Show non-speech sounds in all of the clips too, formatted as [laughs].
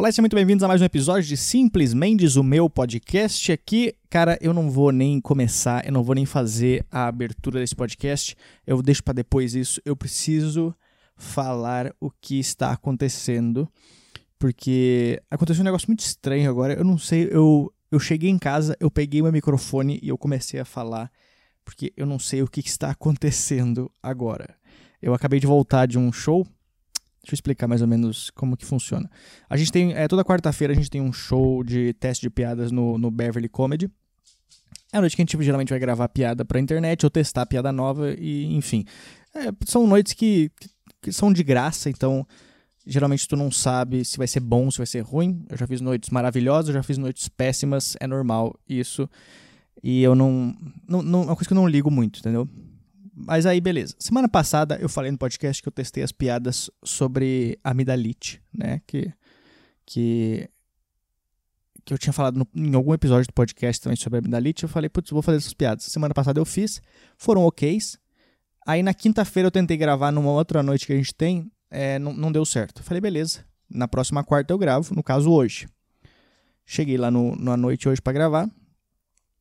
Olá, sejam muito bem-vindos a mais um episódio de Simples Mendes, o meu podcast aqui. Cara, eu não vou nem começar, eu não vou nem fazer a abertura desse podcast. Eu deixo para depois isso. Eu preciso falar o que está acontecendo, porque aconteceu um negócio muito estranho agora. Eu não sei, eu eu cheguei em casa, eu peguei meu microfone e eu comecei a falar, porque eu não sei o que está acontecendo agora. Eu acabei de voltar de um show Deixa eu explicar mais ou menos como que funciona. A gente tem, é, toda quarta-feira a gente tem um show de teste de piadas no, no Beverly Comedy. É a noite que a gente geralmente vai gravar piada pra internet ou testar piada nova e, enfim. É, são noites que, que são de graça, então geralmente tu não sabe se vai ser bom, se vai ser ruim. Eu já fiz noites maravilhosas, eu já fiz noites péssimas, é normal isso. E eu não, não, não. É uma coisa que eu não ligo muito, entendeu? Mas aí, beleza. Semana passada eu falei no podcast que eu testei as piadas sobre amidalite, né? Que, que, que eu tinha falado no, em algum episódio do podcast também sobre amidalite. Eu falei, putz, vou fazer essas piadas. Semana passada eu fiz, foram oks. Aí na quinta-feira eu tentei gravar numa outra noite que a gente tem, é, não, não deu certo. Eu falei, beleza. Na próxima quarta eu gravo, no caso hoje. Cheguei lá no, na noite hoje para gravar.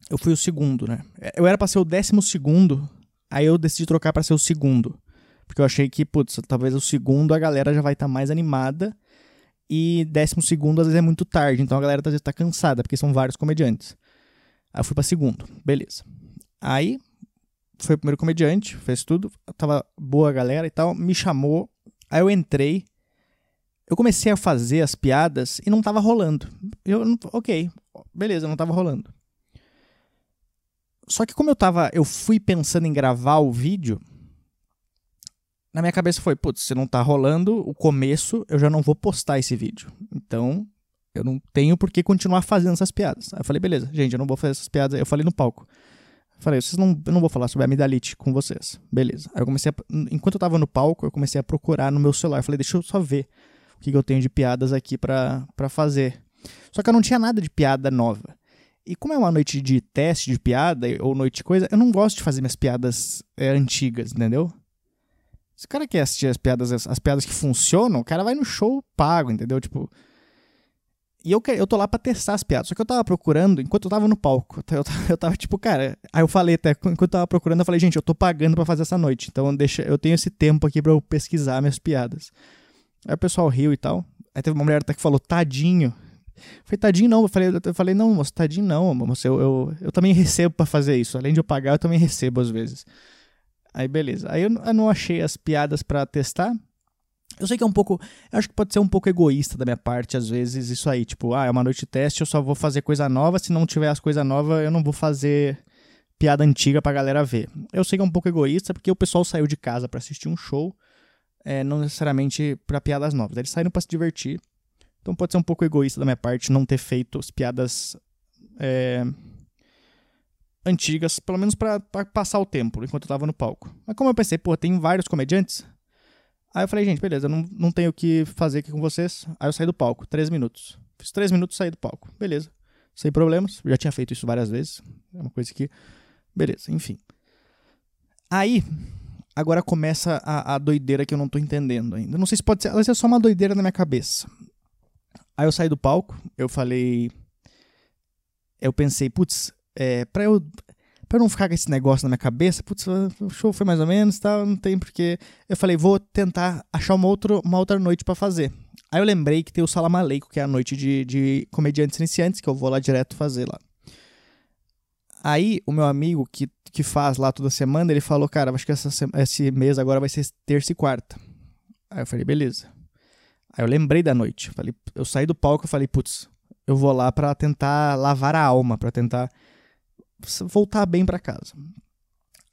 Eu fui o segundo, né? Eu era pra ser o décimo segundo Aí eu decidi trocar para ser o segundo. Porque eu achei que, putz, talvez o segundo a galera já vai estar tá mais animada. E décimo segundo às vezes é muito tarde. Então a galera às vezes tá cansada, porque são vários comediantes. Aí eu fui pra segundo. Beleza. Aí foi o primeiro comediante, fez tudo. Tava boa a galera e tal. Me chamou. Aí eu entrei. Eu comecei a fazer as piadas e não tava rolando. Eu, ok, beleza, não tava rolando. Só que como eu tava, eu fui pensando em gravar o vídeo, na minha cabeça foi, putz, se não tá rolando o começo, eu já não vou postar esse vídeo. Então, eu não tenho por que continuar fazendo essas piadas. Aí eu falei, beleza, gente, eu não vou fazer essas piadas. Eu falei no palco. Eu falei, vocês não, eu não vou falar sobre amidalite com vocês. Beleza. Aí eu comecei a, enquanto eu tava no palco, eu comecei a procurar no meu celular. Eu falei, deixa eu só ver o que, que eu tenho de piadas aqui para fazer. Só que eu não tinha nada de piada nova. E como é uma noite de teste de piada ou noite de coisa, eu não gosto de fazer minhas piadas é, antigas, entendeu? Se o cara quer assistir as piadas, as, as, piadas que funcionam, o cara vai no show pago, entendeu? Tipo. E eu, eu tô lá pra testar as piadas. Só que eu tava procurando, enquanto eu tava no palco, [laughs] eu, eu tava tipo, cara. Aí eu falei até, enquanto eu tava procurando, eu falei, gente, eu tô pagando pra fazer essa noite. Então deixa, eu tenho esse tempo aqui pra eu pesquisar minhas piadas. Aí o pessoal riu e tal. Aí teve uma mulher até que falou, tadinho. Falei, tadinho não. Eu falei, eu falei não, moço, tadinho não, moço. Eu, eu, eu também recebo para fazer isso. Além de eu pagar, eu também recebo às vezes. Aí beleza. Aí eu, eu não achei as piadas para testar. Eu sei que é um pouco. Eu acho que pode ser um pouco egoísta da minha parte, às vezes, isso aí. Tipo, ah, é uma noite de teste, eu só vou fazer coisa nova. Se não tiver as coisas novas, eu não vou fazer piada antiga pra galera ver. Eu sei que é um pouco egoísta, porque o pessoal saiu de casa para assistir um show, é, não necessariamente para piadas novas. Eles saíram para se divertir. Então pode ser um pouco egoísta da minha parte não ter feito as piadas é, antigas, pelo menos para passar o tempo, enquanto eu tava no palco. Mas como eu pensei, pô, tem vários comediantes. Aí eu falei, gente, beleza, eu não, não tenho o que fazer aqui com vocês. Aí eu saí do palco, três minutos. Fiz três minutos saí do palco. Beleza. Sem problemas. Já tinha feito isso várias vezes. É uma coisa que. Beleza, enfim. Aí, agora começa a, a doideira que eu não tô entendendo ainda. Não sei se pode ser. Vezes é só uma doideira na minha cabeça. Aí eu saí do palco, eu falei. Eu pensei, putz, é, pra eu. Pra eu não ficar com esse negócio na minha cabeça, putz, o show foi mais ou menos, tá, não tem porque. Eu falei, vou tentar achar uma outra, uma outra noite para fazer. Aí eu lembrei que tem o Salamaleico, que é a noite de, de comediantes iniciantes, que eu vou lá direto fazer lá. Aí o meu amigo que, que faz lá toda semana, ele falou, cara, acho que essa, esse mês agora vai ser terça e quarta. Aí eu falei, beleza. Aí eu lembrei da noite. Falei, eu saí do palco e falei, putz, eu vou lá para tentar lavar a alma, para tentar voltar bem para casa.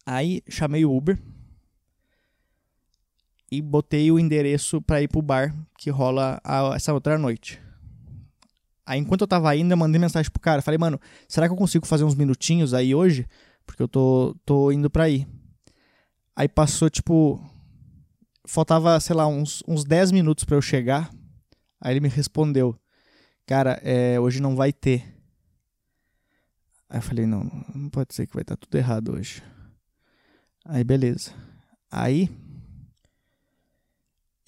Aí chamei o Uber e botei o endereço para ir pro bar que rola a, essa outra noite. Aí enquanto eu tava indo, eu mandei mensagem pro cara, falei, mano, será que eu consigo fazer uns minutinhos aí hoje? Porque eu tô, tô indo pra ir. Aí passou, tipo, faltava, sei lá, uns, uns 10 minutos para eu chegar. Aí ele me respondeu: Cara, é, hoje não vai ter. Aí eu falei: Não, não pode ser que vai estar tá tudo errado hoje. Aí beleza. Aí.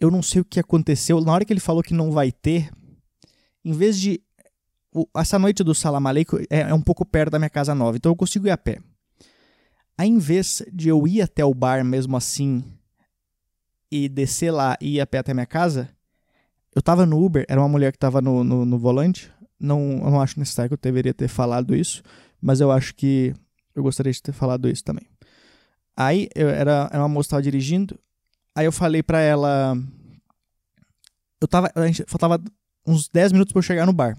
Eu não sei o que aconteceu. Na hora que ele falou que não vai ter, em vez de. Essa noite do Salam Aleikum é, é um pouco perto da minha casa nova, então eu consigo ir a pé. Aí, em vez de eu ir até o bar mesmo assim e descer lá e ir a pé até minha casa, eu tava no Uber, era uma mulher que tava no, no, no volante. Não, eu não acho necessário que eu deveria ter falado isso, mas eu acho que eu gostaria de ter falado isso também. Aí eu, era, era uma moça que tava dirigindo, aí eu falei pra ela. Eu tava. A gente, faltava uns 10 minutos pra eu chegar no bar.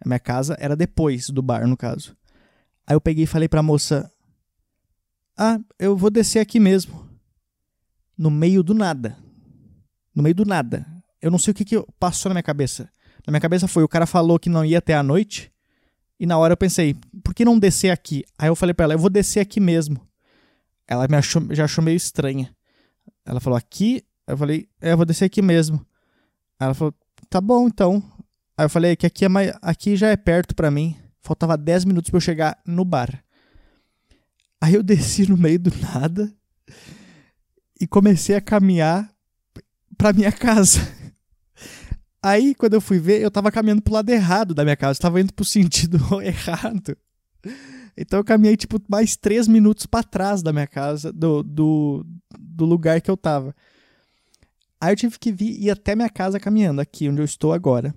A minha casa era depois do bar, no caso. Aí eu peguei e falei pra moça: Ah, eu vou descer aqui mesmo. No meio do nada. No meio do nada. Eu não sei o que, que passou na minha cabeça. Na minha cabeça foi: o cara falou que não ia até a noite. E na hora eu pensei: por que não descer aqui? Aí eu falei pra ela: eu vou descer aqui mesmo. Ela me achou, já achou meio estranha. Ela falou, aqui? Eu falei, é, eu vou descer aqui mesmo. Ela falou, tá bom, então. Aí eu falei que aqui, é mais, aqui já é perto para mim. Faltava 10 minutos para eu chegar no bar. Aí eu [laughs] desci no meio do nada e comecei a caminhar pra minha casa. [laughs] Aí, quando eu fui ver, eu tava caminhando pro lado errado da minha casa. Eu tava indo pro sentido [laughs] errado. Então eu caminhei, tipo, mais três minutos para trás da minha casa, do, do, do lugar que eu tava. Aí eu tive que vir, ir até minha casa caminhando, aqui onde eu estou agora.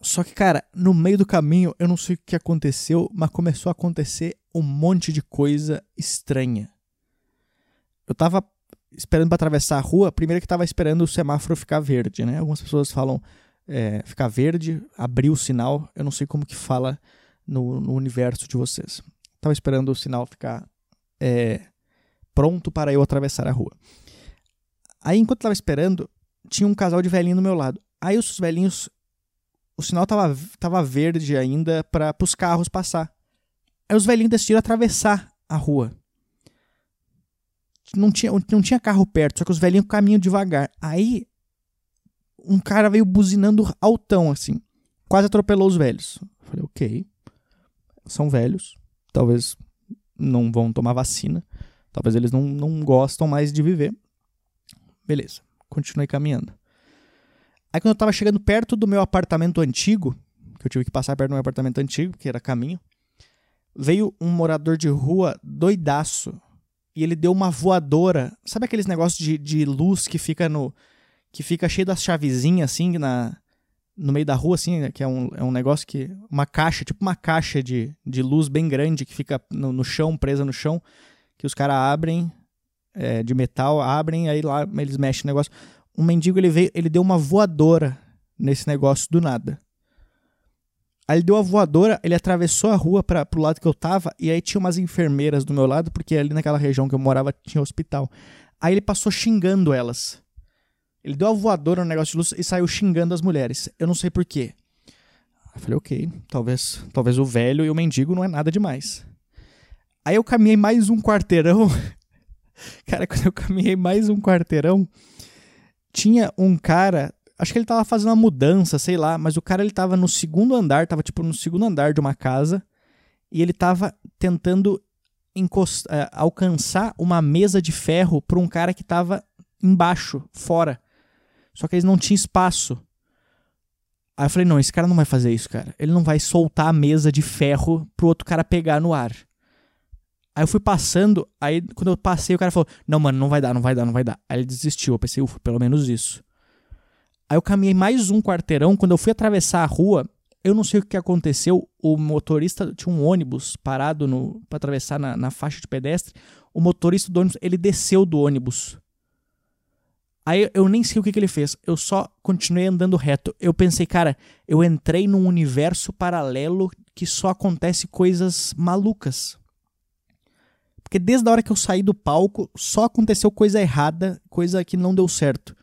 Só que, cara, no meio do caminho, eu não sei o que aconteceu, mas começou a acontecer um monte de coisa estranha. Eu tava esperando para atravessar a rua, primeiro que tava esperando o semáforo ficar verde, né? Algumas pessoas falam é, ficar verde, abrir o sinal, eu não sei como que fala no, no universo de vocês. Estava esperando o sinal ficar é, pronto para eu atravessar a rua. Aí, enquanto estava esperando, tinha um casal de velhinhos do meu lado. Aí os velhinhos, o sinal estava tava verde ainda para os carros passar. Aí os velhinhos decidiram atravessar a rua. Não tinha, não tinha carro perto, só que os velhinhos caminham devagar. Aí um cara veio buzinando altão, assim. Quase atropelou os velhos. Eu falei, ok são velhos, talvez não vão tomar vacina, talvez eles não, não gostam mais de viver. Beleza, continuei caminhando. Aí quando eu tava chegando perto do meu apartamento antigo, que eu tive que passar perto do meu apartamento antigo, que era caminho, veio um morador de rua doidaço e ele deu uma voadora. Sabe aqueles negócios de, de luz que fica no. que fica cheio das chavezinhas assim na, no meio da rua, assim, né, que é um, é um negócio que. Uma caixa, tipo uma caixa de, de luz bem grande que fica no, no chão, presa no chão, que os caras abrem, é, de metal, abrem, aí lá eles mexem no negócio. Um mendigo, ele veio, ele deu uma voadora nesse negócio do nada. Aí ele deu a voadora, ele atravessou a rua para pro lado que eu tava, e aí tinha umas enfermeiras do meu lado, porque ali naquela região que eu morava tinha hospital. Aí ele passou xingando elas. Ele deu a voadora no negócio de luz e saiu xingando as mulheres. Eu não sei porquê. Eu falei, ok, talvez, talvez o velho e o mendigo não é nada demais. Aí eu caminhei mais um quarteirão. [laughs] cara, quando eu caminhei mais um quarteirão, tinha um cara, acho que ele tava fazendo uma mudança, sei lá, mas o cara ele tava no segundo andar, tava tipo no segundo andar de uma casa, e ele tava tentando eh, alcançar uma mesa de ferro para um cara que tava embaixo, fora. Só que eles não tinham espaço. Aí eu falei, não, esse cara não vai fazer isso, cara. Ele não vai soltar a mesa de ferro pro outro cara pegar no ar. Aí eu fui passando, aí quando eu passei, o cara falou, não, mano, não vai dar, não vai dar, não vai dar. Aí ele desistiu, eu pensei, ufa, pelo menos isso. Aí eu caminhei mais um quarteirão, quando eu fui atravessar a rua, eu não sei o que aconteceu, o motorista, tinha um ônibus parado pra atravessar na, na faixa de pedestre, o motorista do ônibus, ele desceu do ônibus. Aí eu nem sei o que, que ele fez, eu só continuei andando reto. Eu pensei, cara, eu entrei num universo paralelo que só acontece coisas malucas. Porque desde a hora que eu saí do palco, só aconteceu coisa errada, coisa que não deu certo.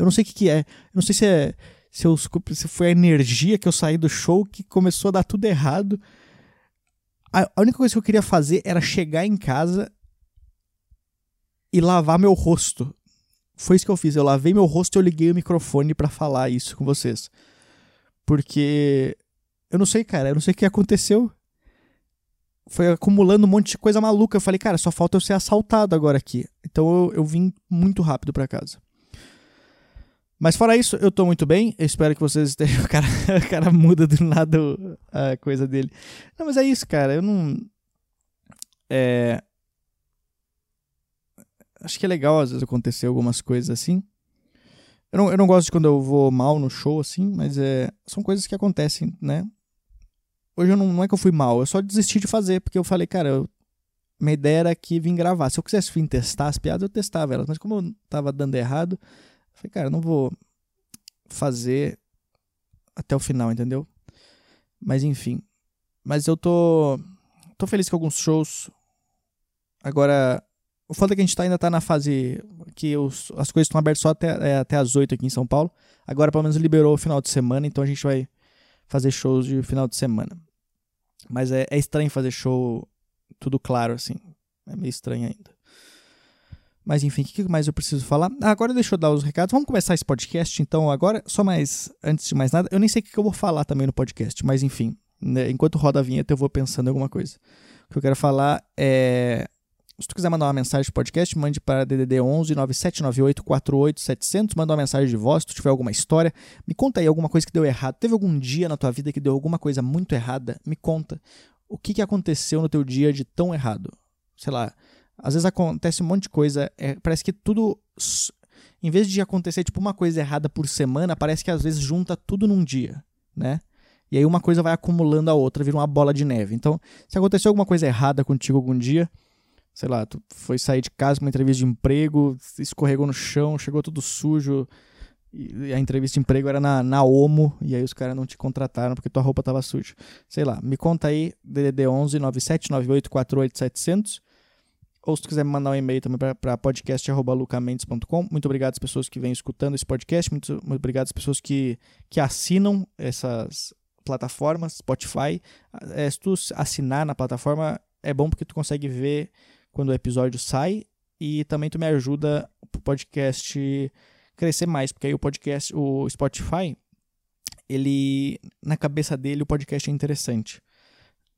Eu não sei o que, que é. Eu não sei se é. Se, eu, se foi a energia que eu saí do show que começou a dar tudo errado. A, a única coisa que eu queria fazer era chegar em casa e lavar meu rosto foi isso que eu fiz. Eu lavei meu rosto e eu liguei o microfone para falar isso com vocês. Porque eu não sei, cara, eu não sei o que aconteceu. Foi acumulando um monte de coisa maluca. Eu falei, cara, só falta eu ser assaltado agora aqui. Então eu, eu vim muito rápido para casa. Mas fora isso, eu tô muito bem. Eu espero que vocês estejam. [laughs] O cara, o cara muda do nada a coisa dele. Não, mas é isso, cara. Eu não. É. Acho que é legal às vezes acontecer algumas coisas assim. Eu não, eu não gosto de quando eu vou mal no show, assim, mas é, são coisas que acontecem, né? Hoje eu não, não é que eu fui mal, eu só desisti de fazer, porque eu falei, cara, eu, minha ideia era aqui vir gravar. Se eu quisesse vir testar as piadas, eu testava elas, mas como eu tava dando errado, falei, cara, não vou fazer até o final, entendeu? Mas enfim. Mas eu tô. tô feliz com alguns shows. Agora, o foda é que a gente tá, ainda tá na fase que os, as coisas estão abertas só até, é, até as 8 aqui em São Paulo. Agora, pelo menos, liberou o final de semana, então a gente vai fazer shows de final de semana. Mas é, é estranho fazer show tudo claro, assim. É meio estranho ainda. Mas enfim, o que mais eu preciso falar? Agora deixa eu dar os recados. Vamos começar esse podcast, então, agora. Só mais, antes de mais nada, eu nem sei o que eu vou falar também no podcast, mas enfim. Né, enquanto roda a vinheta, eu vou pensando em alguma coisa. O que eu quero falar é se tu quiser mandar uma mensagem de podcast, mande para DDD 11 9798 48700. Manda uma mensagem de voz, se tu tiver alguma história. Me conta aí alguma coisa que deu errado. Teve algum dia na tua vida que deu alguma coisa muito errada? Me conta. O que, que aconteceu no teu dia de tão errado? Sei lá, às vezes acontece um monte de coisa. É, parece que tudo. Em vez de acontecer tipo uma coisa errada por semana, parece que às vezes junta tudo num dia, né? E aí uma coisa vai acumulando a outra, vira uma bola de neve. Então, se aconteceu alguma coisa errada contigo algum dia, sei lá, tu foi sair de casa para uma entrevista de emprego, escorregou no chão, chegou tudo sujo, e a entrevista de emprego era na, na Omo, e aí os caras não te contrataram porque tua roupa tava suja. Sei lá, me conta aí, DDD 11 9798 48700, ou se tu quiser me mandar um e-mail também para podcast.lucamendes.com. Muito obrigado às pessoas que vêm escutando esse podcast, muito, muito obrigado às pessoas que, que assinam essas plataformas, Spotify. É, se tu assinar na plataforma, é bom porque tu consegue ver quando o episódio sai e também tu me ajuda o podcast crescer mais, porque aí o podcast, o Spotify, ele na cabeça dele o podcast é interessante.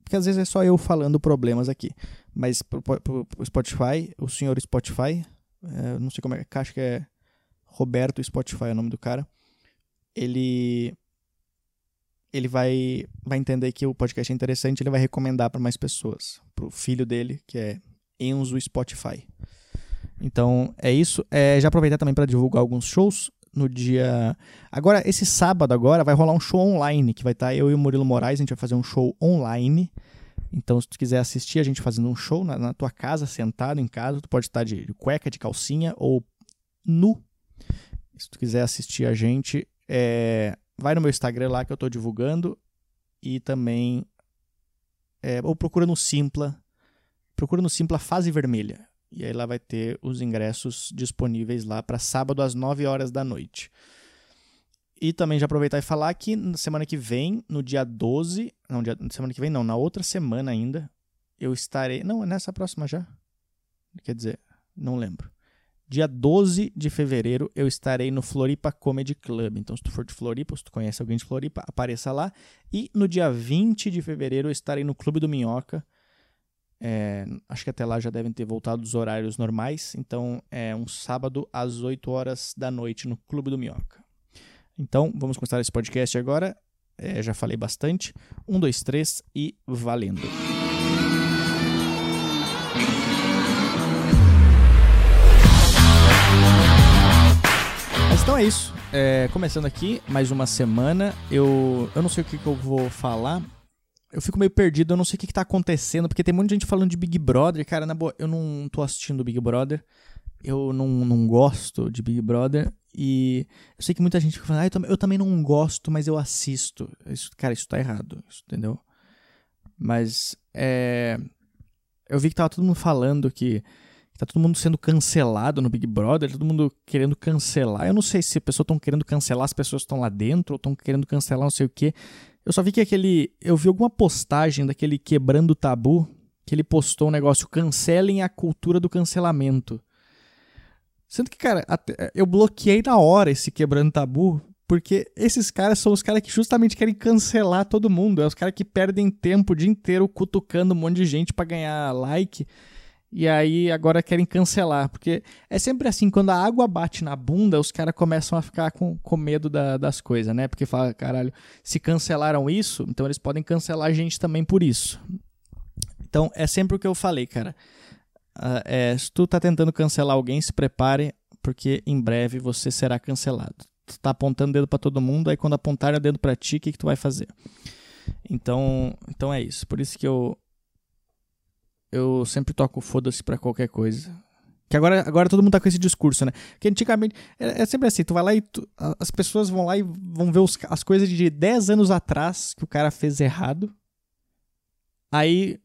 Porque às vezes é só eu falando problemas aqui, mas pro, pro Spotify, o senhor Spotify, é, não sei como é, acho que é Roberto Spotify é o nome do cara. Ele ele vai vai entender que o podcast é interessante, ele vai recomendar para mais pessoas, pro filho dele, que é Enzo Spotify. Então é isso. É, já aproveitar também para divulgar alguns shows no dia. Agora, esse sábado agora vai rolar um show online que vai estar tá eu e o Murilo Moraes. A gente vai fazer um show online. Então, se tu quiser assistir a gente fazendo um show na, na tua casa, sentado em casa, tu pode estar de, de cueca, de calcinha ou nu. Se tu quiser assistir a gente, é, vai no meu Instagram lá que eu estou divulgando e também é, ou procura no Simpla procura no Simpla Fase Vermelha. E aí lá vai ter os ingressos disponíveis lá para sábado às 9 horas da noite. E também já aproveitar e falar que na semana que vem, no dia 12, não, dia, semana que vem não, na outra semana ainda, eu estarei, não, é nessa próxima já. Quer dizer, não lembro. Dia 12 de fevereiro eu estarei no Floripa Comedy Club. Então, se tu for de Floripa, se tu conhece alguém de Floripa, apareça lá. E no dia 20 de fevereiro eu estarei no Clube do Minhoca, é, acho que até lá já devem ter voltado os horários normais. Então é um sábado às 8 horas da noite no Clube do Minhoca. Então vamos começar esse podcast agora. É, já falei bastante. Um, dois, três e valendo. Então é isso. É, começando aqui mais uma semana. Eu, eu não sei o que, que eu vou falar eu fico meio perdido, eu não sei o que, que tá acontecendo, porque tem muita gente falando de Big Brother, cara, na boa, eu não tô assistindo Big Brother, eu não, não gosto de Big Brother, e eu sei que muita gente fica falando, ah, eu, também, eu também não gosto, mas eu assisto. Isso, cara, isso tá errado, isso, entendeu? Mas, é... Eu vi que tava todo mundo falando que tá todo mundo sendo cancelado no Big Brother, todo mundo querendo cancelar. Eu não sei se as pessoas estão querendo cancelar as pessoas que estão lá dentro, ou estão querendo cancelar não sei o quê. Eu só vi que aquele. Eu vi alguma postagem daquele Quebrando Tabu, que ele postou um negócio: cancelem a cultura do cancelamento. Sendo que, cara, eu bloqueei na hora esse Quebrando Tabu, porque esses caras são os caras que justamente querem cancelar todo mundo. É os caras que perdem tempo o dia inteiro cutucando um monte de gente para ganhar like. E aí agora querem cancelar, porque é sempre assim, quando a água bate na bunda, os caras começam a ficar com, com medo da, das coisas, né? Porque fala, caralho, se cancelaram isso, então eles podem cancelar a gente também por isso. Então é sempre o que eu falei, cara. Uh, é, se tu tá tentando cancelar alguém, se prepare, porque em breve você será cancelado. Tu tá apontando dedo para todo mundo, aí quando apontar o dedo para ti, o que, que tu vai fazer? Então, então é isso. Por isso que eu eu sempre toco foda-se pra qualquer coisa. Que agora, agora todo mundo tá com esse discurso, né? Que antigamente é, é sempre assim, tu vai lá e tu, as pessoas vão lá e vão ver os, as coisas de 10 anos atrás que o cara fez errado. Aí,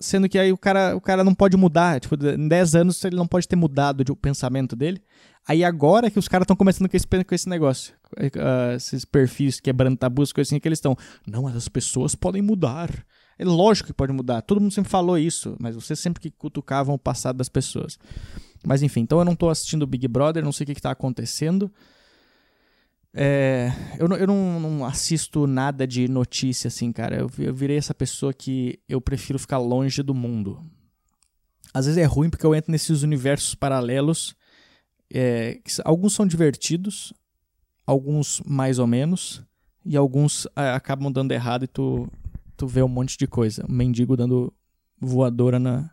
sendo que aí o cara, o cara não pode mudar, tipo, em 10 anos ele não pode ter mudado de, o pensamento dele. Aí agora que os caras estão começando com esse, com esse negócio, uh, esses perfis quebrando tabus, coisas assim que eles estão, não, as pessoas podem mudar. É lógico que pode mudar. Todo mundo sempre falou isso, mas vocês sempre que cutucavam o passado das pessoas. Mas enfim, então eu não estou assistindo o Big Brother, não sei o que, está acontecendo. É, eu não, eu não, não, assisto nada de notícia assim, cara. Eu, eu virei essa pessoa que eu prefiro ficar longe do mundo. Às vezes é ruim porque eu entro nesses universos paralelos. É, alguns são divertidos, alguns mais ou menos, e alguns é, acabam dando errado e tu tu vê um monte de coisa. Um mendigo dando voadora na,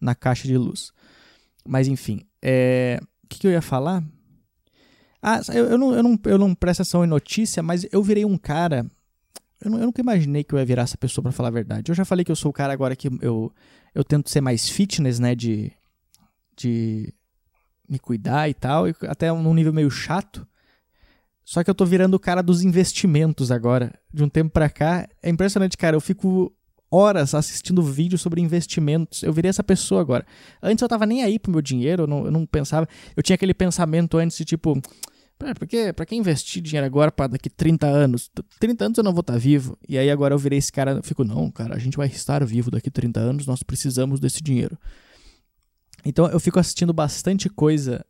na caixa de luz. Mas enfim, é... o que, que eu ia falar? Ah, eu, eu, não, eu, não, eu não presto atenção em notícia, mas eu virei um cara. Eu, não, eu nunca imaginei que eu ia virar essa pessoa para falar a verdade. Eu já falei que eu sou o cara agora que eu, eu tento ser mais fitness, né? De, de me cuidar e tal, até num nível meio chato. Só que eu tô virando o cara dos investimentos agora. De um tempo pra cá. É impressionante, cara. Eu fico horas assistindo vídeos sobre investimentos. Eu virei essa pessoa agora. Antes eu tava nem aí pro meu dinheiro, eu não, eu não pensava. Eu tinha aquele pensamento antes de tipo. Pra, que, pra que investir dinheiro agora para daqui 30 anos? 30 anos eu não vou estar tá vivo. E aí agora eu virei esse cara. Fico, não, cara, a gente vai estar vivo daqui 30 anos, nós precisamos desse dinheiro. Então eu fico assistindo bastante coisa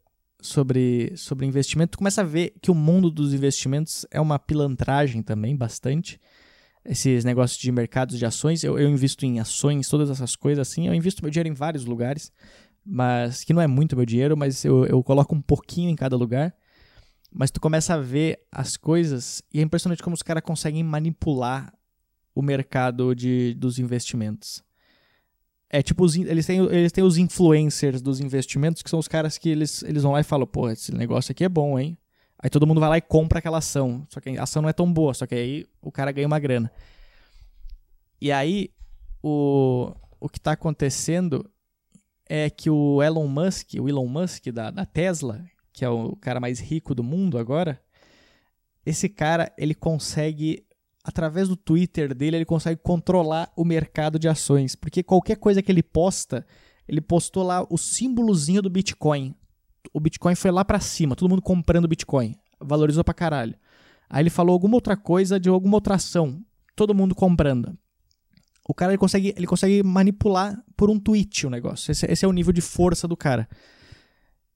sobre, sobre investimento, tu começa a ver que o mundo dos investimentos é uma pilantragem também, bastante. Esses negócios de mercados de ações, eu, eu invisto em ações, todas essas coisas assim, eu invisto meu dinheiro em vários lugares, mas que não é muito meu dinheiro, mas eu, eu coloco um pouquinho em cada lugar. Mas tu começa a ver as coisas e é impressionante como os caras conseguem manipular o mercado de, dos investimentos. É tipo, os, eles, têm, eles têm os influencers dos investimentos, que são os caras que eles, eles vão lá e falam, pô, esse negócio aqui é bom, hein? Aí todo mundo vai lá e compra aquela ação. Só que a ação não é tão boa, só que aí o cara ganha uma grana. E aí, o, o que está acontecendo é que o Elon Musk, o Elon Musk da, da Tesla, que é o cara mais rico do mundo agora, esse cara, ele consegue através do Twitter dele, ele consegue controlar o mercado de ações. Porque qualquer coisa que ele posta, ele postou lá o símbolozinho do Bitcoin. O Bitcoin foi lá para cima, todo mundo comprando Bitcoin. Valorizou pra caralho. Aí ele falou alguma outra coisa de alguma outra ação. Todo mundo comprando. O cara ele consegue, ele consegue manipular por um tweet o negócio. Esse, esse é o nível de força do cara.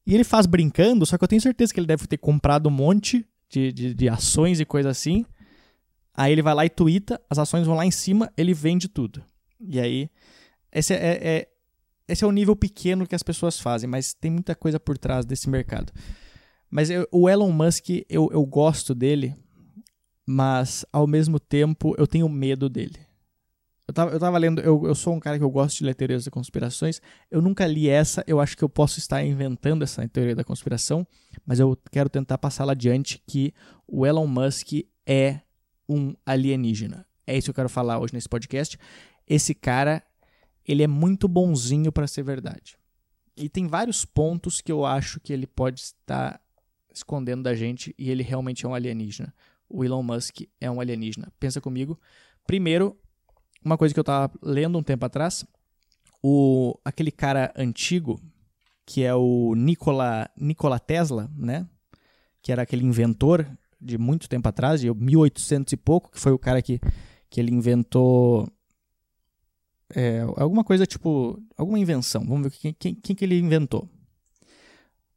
E ele faz brincando, só que eu tenho certeza que ele deve ter comprado um monte de, de, de ações e coisa assim Aí ele vai lá e twitta, as ações vão lá em cima, ele vende tudo. E aí, esse é, é, é, esse é o nível pequeno que as pessoas fazem, mas tem muita coisa por trás desse mercado. Mas eu, o Elon Musk, eu, eu gosto dele, mas ao mesmo tempo eu tenho medo dele. Eu tava, eu tava lendo, eu, eu sou um cara que eu gosto de ler teorias da conspirações. Eu nunca li essa, eu acho que eu posso estar inventando essa teoria da conspiração, mas eu quero tentar passá-la adiante que o Elon Musk é um alienígena. É isso que eu quero falar hoje nesse podcast. Esse cara, ele é muito bonzinho para ser verdade. E tem vários pontos que eu acho que ele pode estar escondendo da gente e ele realmente é um alienígena. O Elon Musk é um alienígena. Pensa comigo. Primeiro, uma coisa que eu estava lendo um tempo atrás, o aquele cara antigo que é o Nikola, Nikola Tesla, né? Que era aquele inventor de muito tempo atrás, de 1800 e pouco, que foi o cara que, que ele inventou é, alguma coisa tipo, alguma invenção. Vamos ver quem, quem, quem que ele inventou.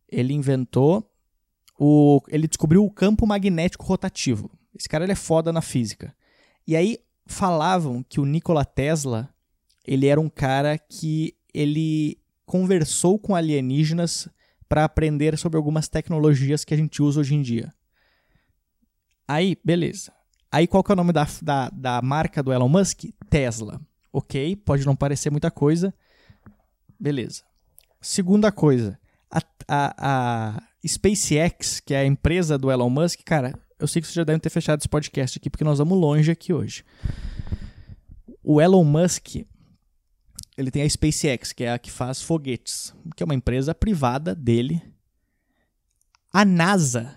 Ele inventou o, ele descobriu o campo magnético rotativo. Esse cara ele é foda na física. E aí falavam que o Nikola Tesla ele era um cara que ele conversou com alienígenas para aprender sobre algumas tecnologias que a gente usa hoje em dia. Aí, beleza. Aí qual que é o nome da, da, da marca do Elon Musk? Tesla. Ok, pode não parecer muita coisa. Beleza. Segunda coisa, a, a, a SpaceX, que é a empresa do Elon Musk, cara, eu sei que vocês já devem ter fechado esse podcast aqui, porque nós vamos longe aqui hoje. O Elon Musk, ele tem a SpaceX, que é a que faz foguetes, que é uma empresa privada dele. A NASA,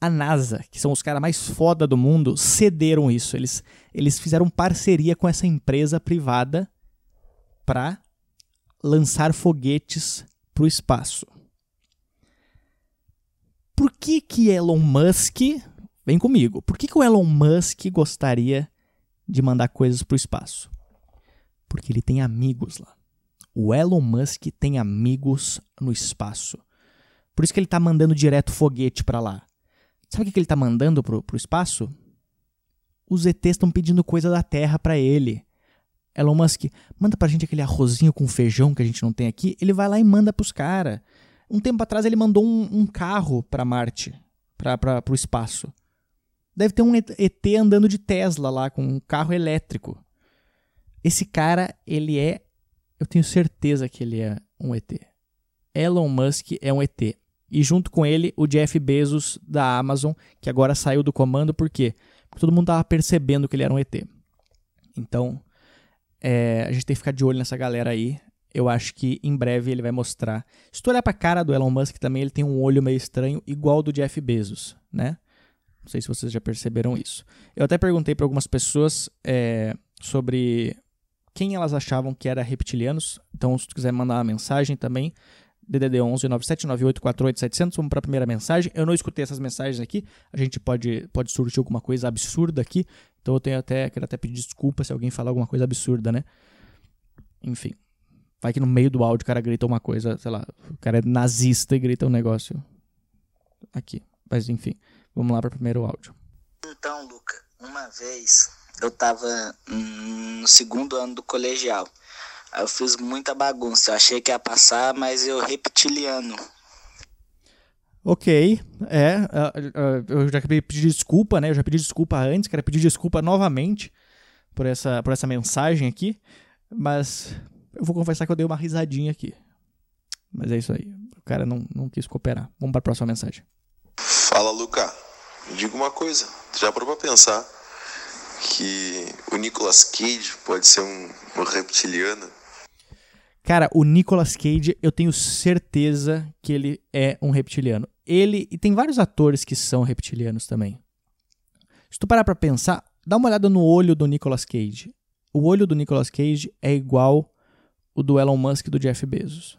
a NASA, que são os caras mais foda do mundo, cederam isso. Eles, eles fizeram parceria com essa empresa privada para lançar foguetes para o espaço. Por que que Elon Musk, vem comigo, por que que o Elon Musk gostaria de mandar coisas para o espaço? Porque ele tem amigos lá. O Elon Musk tem amigos no espaço. Por isso que ele está mandando direto foguete para lá. Sabe o que ele está mandando para o espaço? Os ETs estão pedindo coisa da Terra para ele. Elon Musk, manda pra gente aquele arrozinho com feijão que a gente não tem aqui. Ele vai lá e manda pros caras. Um tempo atrás ele mandou um, um carro para Marte, para o espaço. Deve ter um ET andando de Tesla lá, com um carro elétrico. Esse cara, ele é. Eu tenho certeza que ele é um ET. Elon Musk é um ET. E junto com ele, o Jeff Bezos da Amazon, que agora saiu do comando, por quê? Porque todo mundo estava percebendo que ele era um ET. Então, é, a gente tem que ficar de olho nessa galera aí eu acho que em breve ele vai mostrar. Se tu olhar pra cara do Elon Musk também, ele tem um olho meio estranho, igual do Jeff Bezos, né? Não sei se vocês já perceberam isso. Eu até perguntei para algumas pessoas é, sobre quem elas achavam que era reptilianos. Então, se tu quiser mandar uma mensagem também, DDD 11 979848700, vamos para a primeira mensagem. Eu não escutei essas mensagens aqui, a gente pode, pode surgir alguma coisa absurda aqui, então eu tenho até, quero até pedir desculpa se alguém falar alguma coisa absurda, né? Enfim. Vai que no meio do áudio o cara grita uma coisa, sei lá, o cara é nazista e grita um negócio aqui. Mas enfim, vamos lá para o primeiro áudio. Então, Luca, uma vez eu tava no segundo ano do colegial. Eu fiz muita bagunça. Eu achei que ia passar, mas eu reptiliano. Ok, é, eu já pedi desculpa, né? Eu já pedi desculpa antes, quero pedir desculpa novamente por essa, por essa mensagem aqui, mas eu vou confessar que eu dei uma risadinha aqui. Mas é isso aí. O cara não, não quis cooperar. Vamos para a próxima mensagem. Fala, Luca. Me diga uma coisa. Já parou pra pensar que o Nicolas Cage pode ser um, um reptiliano? Cara, o Nicolas Cage, eu tenho certeza que ele é um reptiliano. Ele e tem vários atores que são reptilianos também. Se tu parar pra pensar, dá uma olhada no olho do Nicolas Cage. O olho do Nicolas Cage é igual o do Elon Musk e do Jeff Bezos.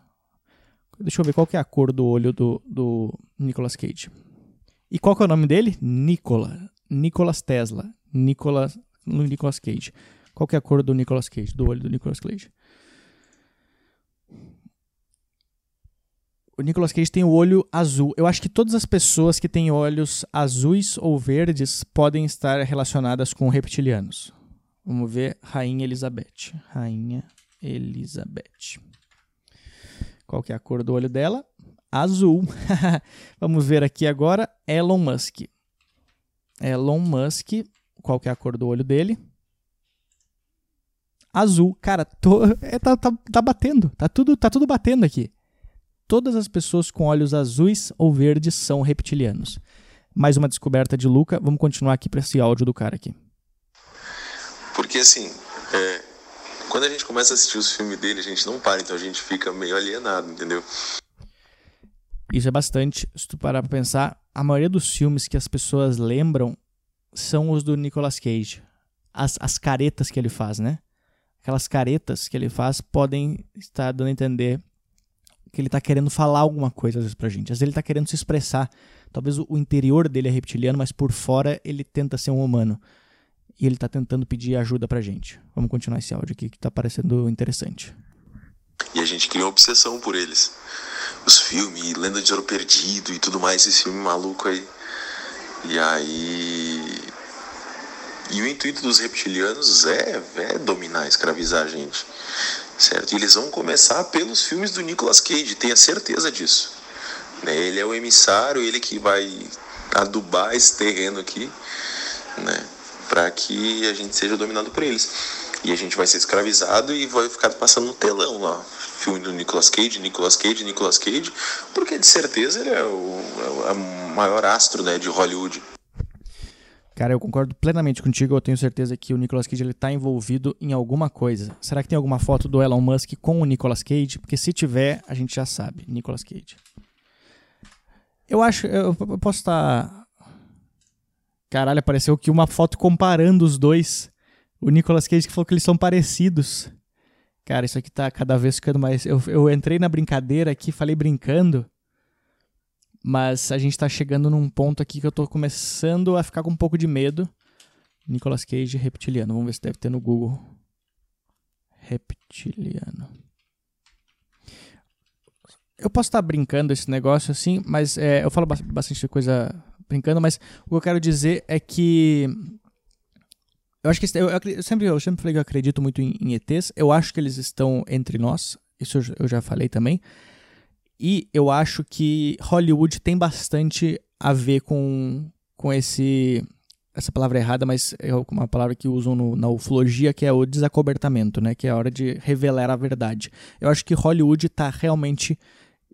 Deixa eu ver qual que é a cor do olho do, do Nicolas Cage. E qual que é o nome dele? Nicola. Nicolas Tesla. Nicolas, Nicolas Cage. Qual que é a cor do Nicolas Cage? Do olho do Nicolas Cage. O Nicolas Cage tem o olho azul. Eu acho que todas as pessoas que têm olhos azuis ou verdes podem estar relacionadas com reptilianos. Vamos ver Rainha Elizabeth. Rainha Elizabeth. Qual que é a cor do olho dela? Azul. [laughs] Vamos ver aqui agora Elon Musk. Elon Musk, qual que é a cor do olho dele? Azul. Cara, tô, é, tá, tá, tá batendo. Tá tudo, tá tudo batendo aqui. Todas as pessoas com olhos azuis ou verdes são reptilianos. Mais uma descoberta de Luca. Vamos continuar aqui para esse áudio do cara aqui. Porque assim, é, quando a gente começa a assistir os filmes dele, a gente não para, então a gente fica meio alienado, entendeu? Isso é bastante. Se tu parar pra pensar, a maioria dos filmes que as pessoas lembram são os do Nicolas Cage. As, as caretas que ele faz, né? Aquelas caretas que ele faz podem estar dando a entender que ele está querendo falar alguma coisa às vezes pra gente. Às vezes ele está querendo se expressar. Talvez o interior dele é reptiliano, mas por fora ele tenta ser um humano e ele está tentando pedir ajuda pra gente. Vamos continuar esse áudio aqui que está parecendo interessante. E a gente criou uma obsessão por eles. Os filmes, Lenda de Ouro Perdido e tudo mais, esse filme maluco aí. E aí. E o intuito dos reptilianos é, é dominar, escravizar a gente. Certo? E eles vão começar pelos filmes do Nicolas Cage, tenha certeza disso. Né? Ele é o emissário, ele que vai adubar esse terreno aqui, né? Para que a gente seja dominado por eles. E a gente vai ser escravizado e vai ficar passando no telão lá. Filme do Nicolas Cage, Nicolas Cage, Nicolas Cage, porque de certeza ele é o, é o maior astro né, de Hollywood. Cara, eu concordo plenamente contigo. Eu tenho certeza que o Nicolas Cage ele tá envolvido em alguma coisa. Será que tem alguma foto do Elon Musk com o Nicolas Cage? Porque se tiver, a gente já sabe. Nicolas Cage. Eu acho. Eu, eu posso estar. Tá... Caralho, apareceu aqui uma foto comparando os dois. O Nicolas Cage que falou que eles são parecidos. Cara, isso aqui tá cada vez ficando mais. Eu, eu entrei na brincadeira aqui, falei brincando. Mas a gente tá chegando num ponto aqui que eu tô começando a ficar com um pouco de medo. Nicolas Cage reptiliano. Vamos ver se deve ter no Google. Reptiliano. Eu posso estar tá brincando esse negócio assim, mas é, eu falo bastante coisa brincando, mas o que eu quero dizer é que eu acho que eu, eu, sempre, eu sempre falei que eu acredito muito em, em, ETs. Eu acho que eles estão entre nós. Isso eu, eu já falei também. E eu acho que Hollywood tem bastante a ver com, com esse. Essa palavra é errada, mas é uma palavra que usam no, na ufologia, que é o desacobertamento, né? Que é a hora de revelar a verdade. Eu acho que Hollywood está realmente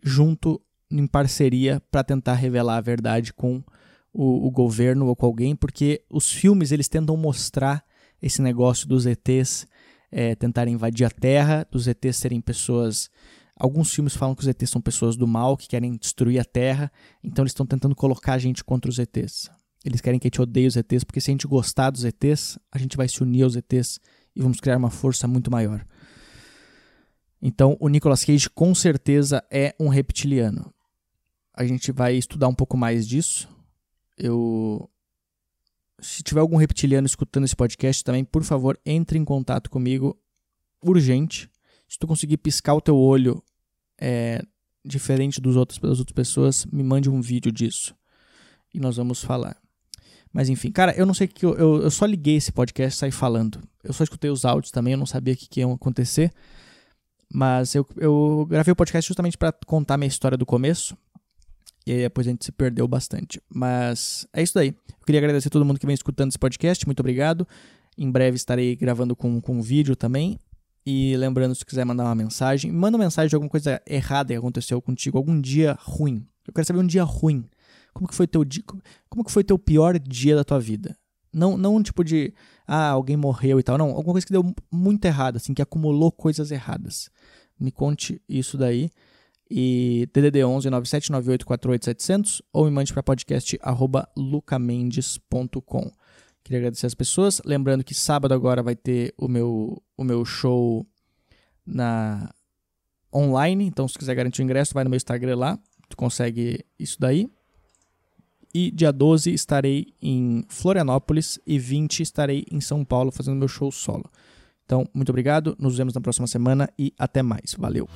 junto em parceria para tentar revelar a verdade com o, o, governo ou com alguém, porque os filmes eles tentam mostrar esse negócio dos ETs é, tentarem invadir a Terra, dos ETs serem pessoas Alguns filmes falam que os ETs são pessoas do mal que querem destruir a Terra, então eles estão tentando colocar a gente contra os ETs. Eles querem que a gente odeie os ETs, porque se a gente gostar dos ETs, a gente vai se unir aos ETs e vamos criar uma força muito maior. Então, o Nicolas Cage com certeza é um reptiliano. A gente vai estudar um pouco mais disso. Eu se tiver algum reptiliano escutando esse podcast também, por favor, entre em contato comigo urgente. Se tu conseguir piscar o teu olho é, diferente dos outros, das outras pessoas, me mande um vídeo disso. E nós vamos falar. Mas enfim, cara, eu não sei o que. Eu, eu, eu, só liguei esse podcast e saí falando. Eu só escutei os áudios também, eu não sabia o que, que ia acontecer. Mas eu, eu gravei o podcast justamente para contar minha história do começo. E aí depois a gente se perdeu bastante. Mas é isso daí. Eu queria agradecer a todo mundo que vem escutando esse podcast. Muito obrigado. Em breve estarei gravando com, com vídeo também. E lembrando, se quiser mandar uma mensagem, manda uma mensagem de alguma coisa errada que aconteceu contigo, algum dia ruim. Eu quero saber um dia ruim. Como que foi teu dia, como que foi teu pior dia da tua vida? Não, não um tipo de, ah, alguém morreu e tal, não, alguma coisa que deu muito errado, assim, que acumulou coisas erradas. Me conte isso daí. E DDD 11 9798 ou me mande para podcast arroba lucamendes.com. Queria agradecer as pessoas. Lembrando que sábado agora vai ter o meu, o meu show na online. Então, se quiser garantir o ingresso, vai no meu Instagram lá. Tu consegue isso daí. E dia 12 estarei em Florianópolis e 20 estarei em São Paulo fazendo meu show solo. Então, muito obrigado. Nos vemos na próxima semana e até mais. Valeu.